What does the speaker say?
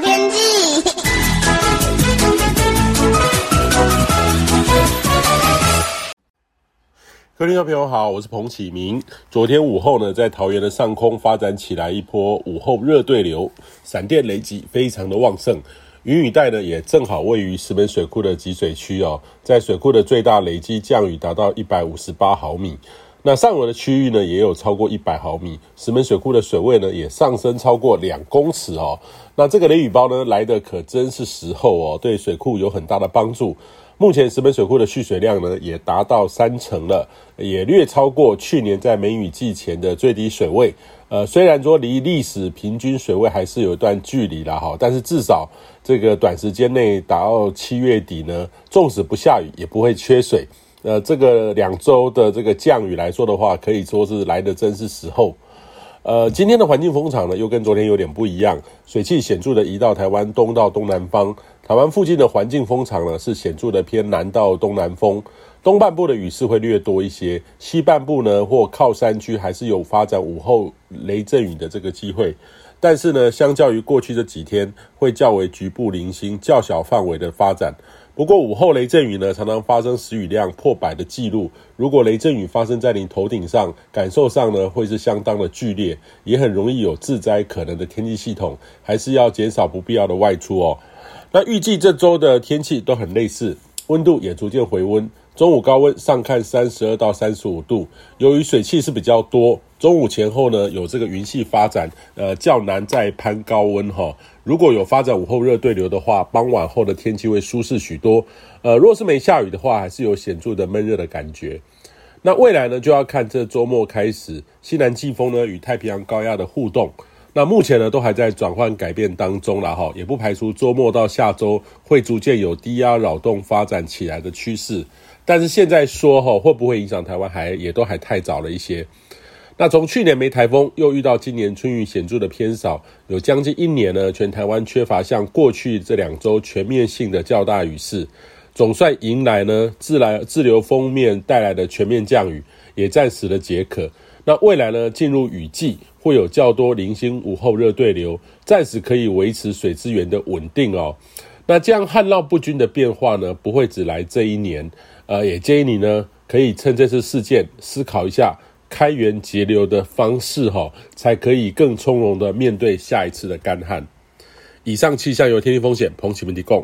天气。各位听朋友好，我是彭启明。昨天午后呢，在桃园的上空发展起来一波午后热对流，闪电雷击非常的旺盛，云雨带呢也正好位于石门水库的集水区哦，在水库的最大累积降雨达到一百五十八毫米。那上游的区域呢，也有超过一百毫米，石门水库的水位呢，也上升超过两公尺哦。那这个雷雨包呢，来的可真是时候哦，对水库有很大的帮助。目前石门水库的蓄水量呢，也达到三成了，也略超过去年在梅雨季前的最低水位。呃，虽然说离历史平均水位还是有一段距离啦哈，但是至少这个短时间内达到七月底呢，纵使不下雨，也不会缺水。呃，这个两周的这个降雨来说的话，可以说是来得真是时候。呃，今天的环境风场呢，又跟昨天有点不一样，水汽显著的移到台湾东到东南方，台湾附近的环境风场呢是显著的偏南到东南风，东半部的雨势会略多一些，西半部呢或靠山区还是有发展午后雷阵雨的这个机会，但是呢，相较于过去这几天，会较为局部零星、较小范围的发展。不过午后雷阵雨呢，常常发生时雨量破百的记录。如果雷阵雨发生在你头顶上，感受上呢会是相当的剧烈，也很容易有自灾可能的天气系统，还是要减少不必要的外出哦。那预计这周的天气都很类似，温度也逐渐回温。中午高温上看三十二到三十五度，由于水汽是比较多，中午前后呢有这个云系发展，呃较难再攀高温哈。如果有发展午后热对流的话，傍晚后的天气会舒适许多。呃，若是没下雨的话，还是有显著的闷热的感觉。那未来呢，就要看这周末开始，西南季风呢与太平洋高压的互动。那目前呢，都还在转换改变当中了哈，也不排除周末到下周会逐渐有低压扰动发展起来的趋势。但是现在说哈，会不会影响台湾，还也都还太早了一些。那从去年没台风，又遇到今年春雨显著的偏少，有将近一年呢，全台湾缺乏像过去这两周全面性的较大雨势，总算迎来呢自来自流锋面带来的全面降雨，也暂时的解渴。那未来呢，进入雨季，会有较多零星午后热对流，暂时可以维持水资源的稳定哦。那这样旱涝不均的变化呢，不会只来这一年。呃，也建议你呢，可以趁这次事件思考一下开源节流的方式哈，才可以更从容的面对下一次的干旱。以上气象由天气风险彭启明提供。